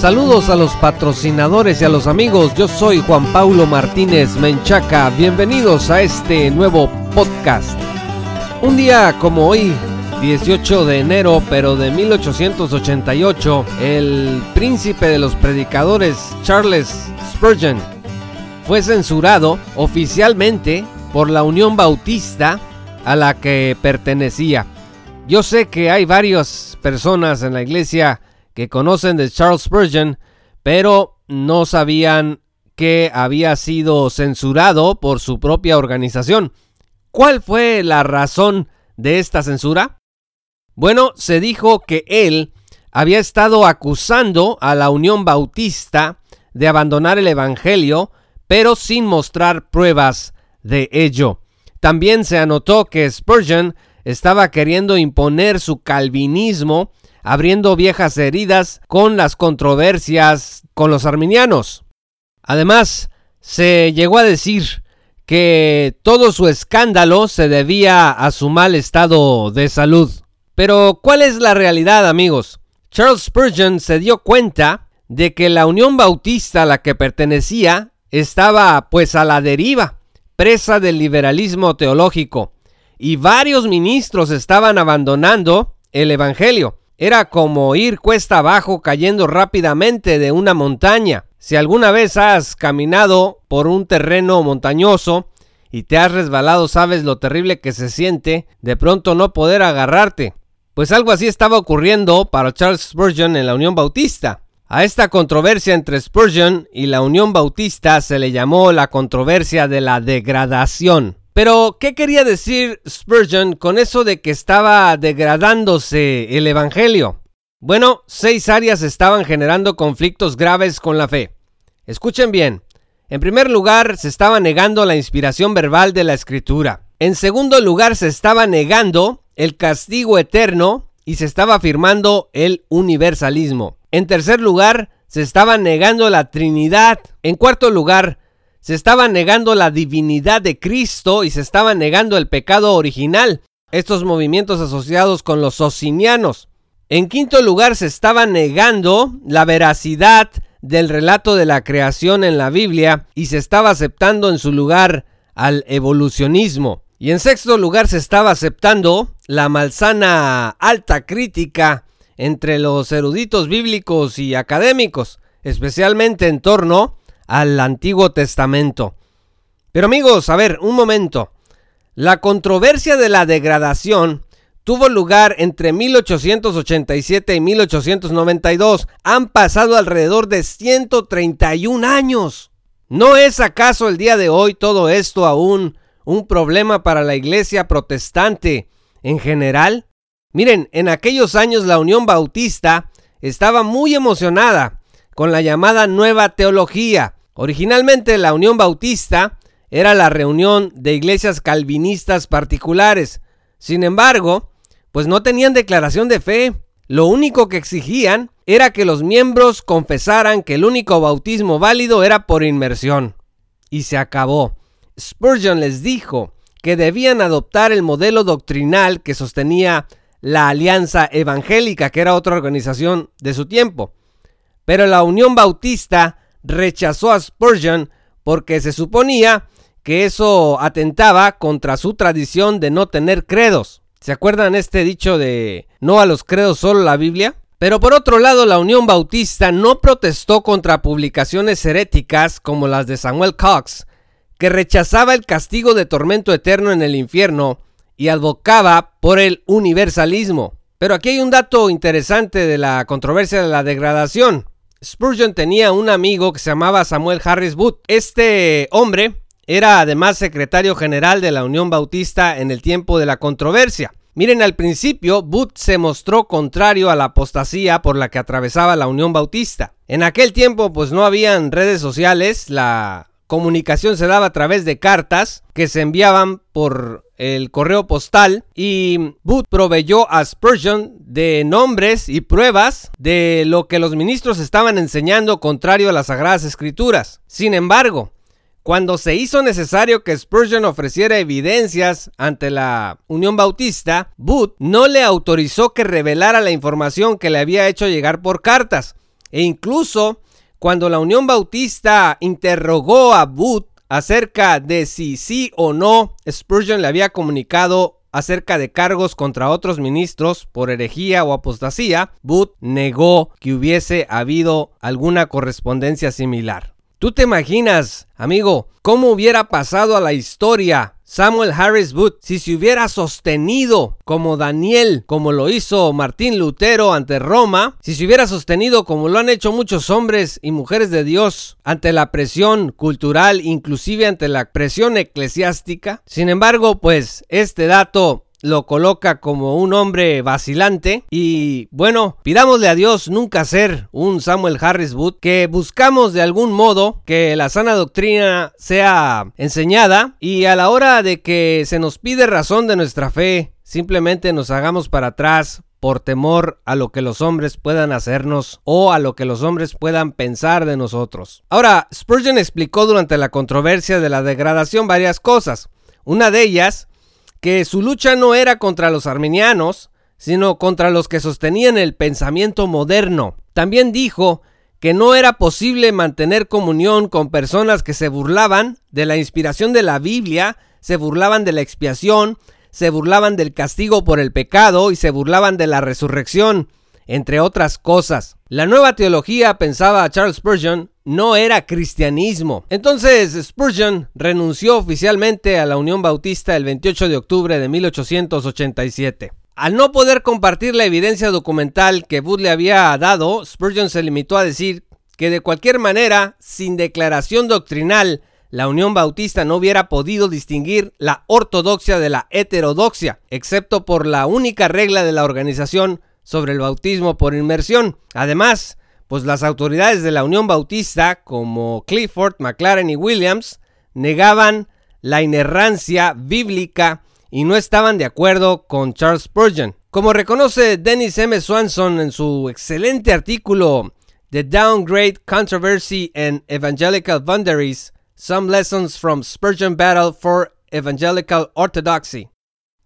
Saludos a los patrocinadores y a los amigos. Yo soy Juan Paulo Martínez Menchaca. Bienvenidos a este nuevo podcast. Un día como hoy, 18 de enero, pero de 1888, el príncipe de los predicadores, Charles Spurgeon, fue censurado oficialmente por la Unión Bautista a la que pertenecía. Yo sé que hay varias personas en la iglesia que conocen de Charles Spurgeon, pero no sabían que había sido censurado por su propia organización. ¿Cuál fue la razón de esta censura? Bueno, se dijo que él había estado acusando a la Unión Bautista de abandonar el Evangelio, pero sin mostrar pruebas de ello. También se anotó que Spurgeon estaba queriendo imponer su calvinismo, abriendo viejas heridas con las controversias con los arminianos. Además, se llegó a decir que todo su escándalo se debía a su mal estado de salud. Pero, ¿cuál es la realidad, amigos? Charles Spurgeon se dio cuenta de que la Unión Bautista a la que pertenecía estaba pues a la deriva, presa del liberalismo teológico y varios ministros estaban abandonando el Evangelio. Era como ir cuesta abajo cayendo rápidamente de una montaña. Si alguna vez has caminado por un terreno montañoso y te has resbalado, sabes lo terrible que se siente de pronto no poder agarrarte. Pues algo así estaba ocurriendo para Charles Spurgeon en la Unión Bautista. A esta controversia entre Spurgeon y la Unión Bautista se le llamó la controversia de la degradación. Pero, ¿qué quería decir Spurgeon con eso de que estaba degradándose el Evangelio? Bueno, seis áreas estaban generando conflictos graves con la fe. Escuchen bien. En primer lugar, se estaba negando la inspiración verbal de la Escritura. En segundo lugar, se estaba negando el castigo eterno y se estaba afirmando el universalismo. En tercer lugar, se estaba negando la Trinidad. En cuarto lugar, se estaba negando la divinidad de Cristo y se estaba negando el pecado original, estos movimientos asociados con los socinianos. En quinto lugar, se estaba negando la veracidad del relato de la creación en la Biblia y se estaba aceptando en su lugar al evolucionismo. Y en sexto lugar se estaba aceptando la malsana alta crítica entre los eruditos bíblicos y académicos, especialmente en torno al Antiguo Testamento. Pero amigos, a ver, un momento. La controversia de la degradación tuvo lugar entre 1887 y 1892. Han pasado alrededor de 131 años. ¿No es acaso el día de hoy todo esto aún un problema para la iglesia protestante en general? Miren, en aquellos años la Unión Bautista estaba muy emocionada con la llamada nueva teología, Originalmente la Unión Bautista era la reunión de iglesias calvinistas particulares. Sin embargo, pues no tenían declaración de fe. Lo único que exigían era que los miembros confesaran que el único bautismo válido era por inmersión. Y se acabó. Spurgeon les dijo que debían adoptar el modelo doctrinal que sostenía la Alianza Evangélica, que era otra organización de su tiempo. Pero la Unión Bautista rechazó a Spurgeon porque se suponía que eso atentaba contra su tradición de no tener credos. ¿Se acuerdan este dicho de no a los credos solo la Biblia? Pero por otro lado, la Unión Bautista no protestó contra publicaciones heréticas como las de Samuel Cox, que rechazaba el castigo de tormento eterno en el infierno y advocaba por el universalismo. Pero aquí hay un dato interesante de la controversia de la degradación. Spurgeon tenía un amigo que se llamaba Samuel Harris Booth. Este hombre era además secretario general de la Unión Bautista en el tiempo de la controversia. Miren, al principio Booth se mostró contrario a la apostasía por la que atravesaba la Unión Bautista. En aquel tiempo pues no habían redes sociales, la comunicación se daba a través de cartas que se enviaban por el correo postal y Booth proveyó a Spurgeon de nombres y pruebas de lo que los ministros estaban enseñando contrario a las sagradas escrituras. Sin embargo, cuando se hizo necesario que Spurgeon ofreciera evidencias ante la Unión Bautista, Booth no le autorizó que revelara la información que le había hecho llegar por cartas. E incluso cuando la Unión Bautista interrogó a Booth acerca de si sí o no Spurgeon le había comunicado acerca de cargos contra otros ministros por herejía o apostasía, Booth negó que hubiese habido alguna correspondencia similar. ¿Tú te imaginas, amigo, cómo hubiera pasado a la historia Samuel Harris Booth si se hubiera sostenido como Daniel, como lo hizo Martín Lutero ante Roma, si se hubiera sostenido como lo han hecho muchos hombres y mujeres de Dios ante la presión cultural, inclusive ante la presión eclesiástica? Sin embargo, pues este dato lo coloca como un hombre vacilante y bueno, pidámosle a Dios nunca ser un Samuel Harris Wood, que buscamos de algún modo que la sana doctrina sea enseñada y a la hora de que se nos pide razón de nuestra fe, simplemente nos hagamos para atrás por temor a lo que los hombres puedan hacernos o a lo que los hombres puedan pensar de nosotros. Ahora, Spurgeon explicó durante la controversia de la degradación varias cosas. Una de ellas que su lucha no era contra los arminianos, sino contra los que sostenían el pensamiento moderno. También dijo que no era posible mantener comunión con personas que se burlaban de la inspiración de la Biblia, se burlaban de la expiación, se burlaban del castigo por el pecado y se burlaban de la resurrección, entre otras cosas. La nueva teología, pensaba Charles Spurgeon, no era cristianismo. Entonces Spurgeon renunció oficialmente a la Unión Bautista el 28 de octubre de 1887. Al no poder compartir la evidencia documental que Booth le había dado, Spurgeon se limitó a decir que de cualquier manera, sin declaración doctrinal, la Unión Bautista no hubiera podido distinguir la ortodoxia de la heterodoxia, excepto por la única regla de la organización sobre el bautismo por inmersión. Además, pues las autoridades de la Unión Bautista, como Clifford, McLaren y Williams, negaban la inerrancia bíblica y no estaban de acuerdo con Charles Spurgeon. Como reconoce Dennis M. Swanson en su excelente artículo The Downgrade Controversy and Evangelical Boundaries, Some Lessons from Spurgeon Battle for Evangelical Orthodoxy.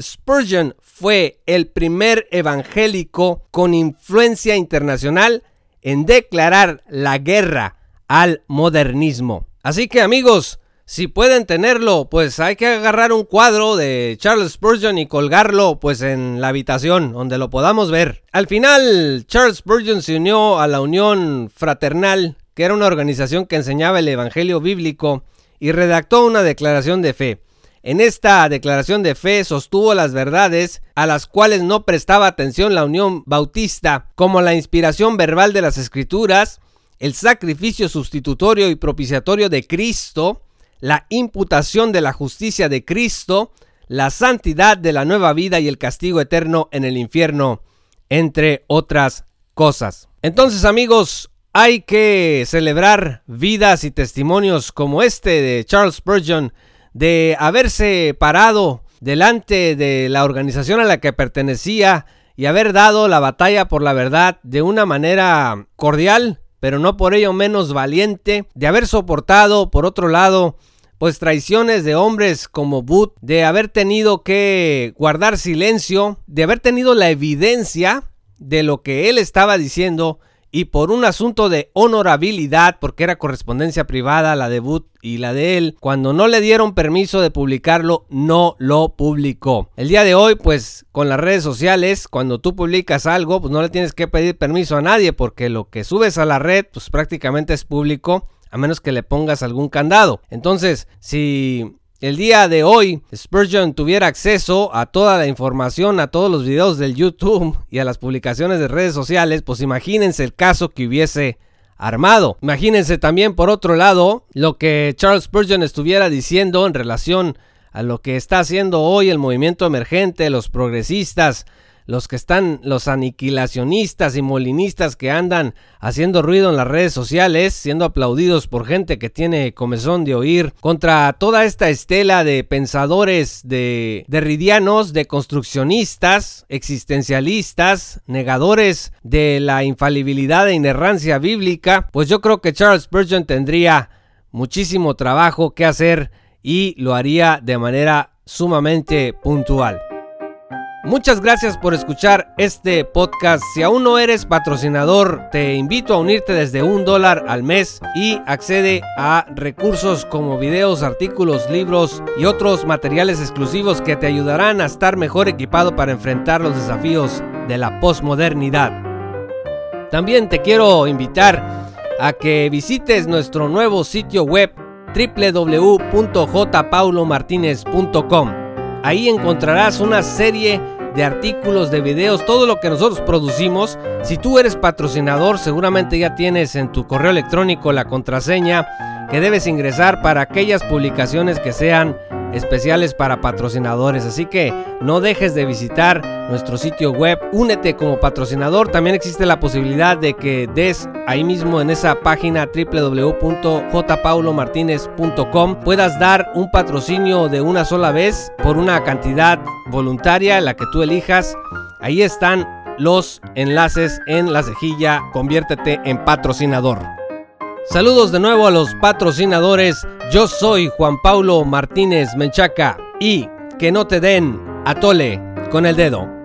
Spurgeon fue el primer evangélico con influencia internacional en declarar la guerra al modernismo. Así que amigos, si pueden tenerlo, pues hay que agarrar un cuadro de Charles Spurgeon y colgarlo pues en la habitación donde lo podamos ver. Al final, Charles Spurgeon se unió a la Unión Fraternal, que era una organización que enseñaba el Evangelio bíblico, y redactó una declaración de fe. En esta declaración de fe sostuvo las verdades a las cuales no prestaba atención la Unión Bautista, como la inspiración verbal de las Escrituras, el sacrificio sustitutorio y propiciatorio de Cristo, la imputación de la justicia de Cristo, la santidad de la nueva vida y el castigo eterno en el infierno, entre otras cosas. Entonces amigos, hay que celebrar vidas y testimonios como este de Charles Spurgeon, de haberse parado delante de la organización a la que pertenecía y haber dado la batalla por la verdad de una manera cordial, pero no por ello menos valiente, de haber soportado, por otro lado, pues traiciones de hombres como Booth, de haber tenido que guardar silencio, de haber tenido la evidencia de lo que él estaba diciendo y por un asunto de honorabilidad, porque era correspondencia privada la de Booth y la de él, cuando no le dieron permiso de publicarlo, no lo publicó. El día de hoy, pues con las redes sociales, cuando tú publicas algo, pues no le tienes que pedir permiso a nadie, porque lo que subes a la red, pues prácticamente es público, a menos que le pongas algún candado. Entonces, si el día de hoy Spurgeon tuviera acceso a toda la información, a todos los videos del YouTube y a las publicaciones de redes sociales, pues imagínense el caso que hubiese armado. Imagínense también por otro lado lo que Charles Spurgeon estuviera diciendo en relación a lo que está haciendo hoy el movimiento emergente, los progresistas, los que están, los aniquilacionistas y molinistas que andan haciendo ruido en las redes sociales, siendo aplaudidos por gente que tiene comezón de oír, contra toda esta estela de pensadores de derridianos, de construccionistas, existencialistas, negadores de la infalibilidad e inerrancia bíblica, pues yo creo que Charles Spurgeon tendría muchísimo trabajo que hacer y lo haría de manera sumamente puntual. Muchas gracias por escuchar este podcast. Si aún no eres patrocinador, te invito a unirte desde un dólar al mes y accede a recursos como videos, artículos, libros y otros materiales exclusivos que te ayudarán a estar mejor equipado para enfrentar los desafíos de la posmodernidad. También te quiero invitar a que visites nuestro nuevo sitio web www.jpaulomartinez.com Ahí encontrarás una serie de artículos, de videos, todo lo que nosotros producimos. Si tú eres patrocinador, seguramente ya tienes en tu correo electrónico la contraseña que debes ingresar para aquellas publicaciones que sean especiales para patrocinadores. Así que no dejes de visitar nuestro sitio web. Únete como patrocinador. También existe la posibilidad de que des ahí mismo en esa página www.jpaulomartinez.com puedas dar un patrocinio de una sola vez por una cantidad voluntaria, la que tú elijas. Ahí están los enlaces en la cejilla. Conviértete en patrocinador. Saludos de nuevo a los patrocinadores. Yo soy Juan Paulo Martínez Menchaca y que no te den atole con el dedo.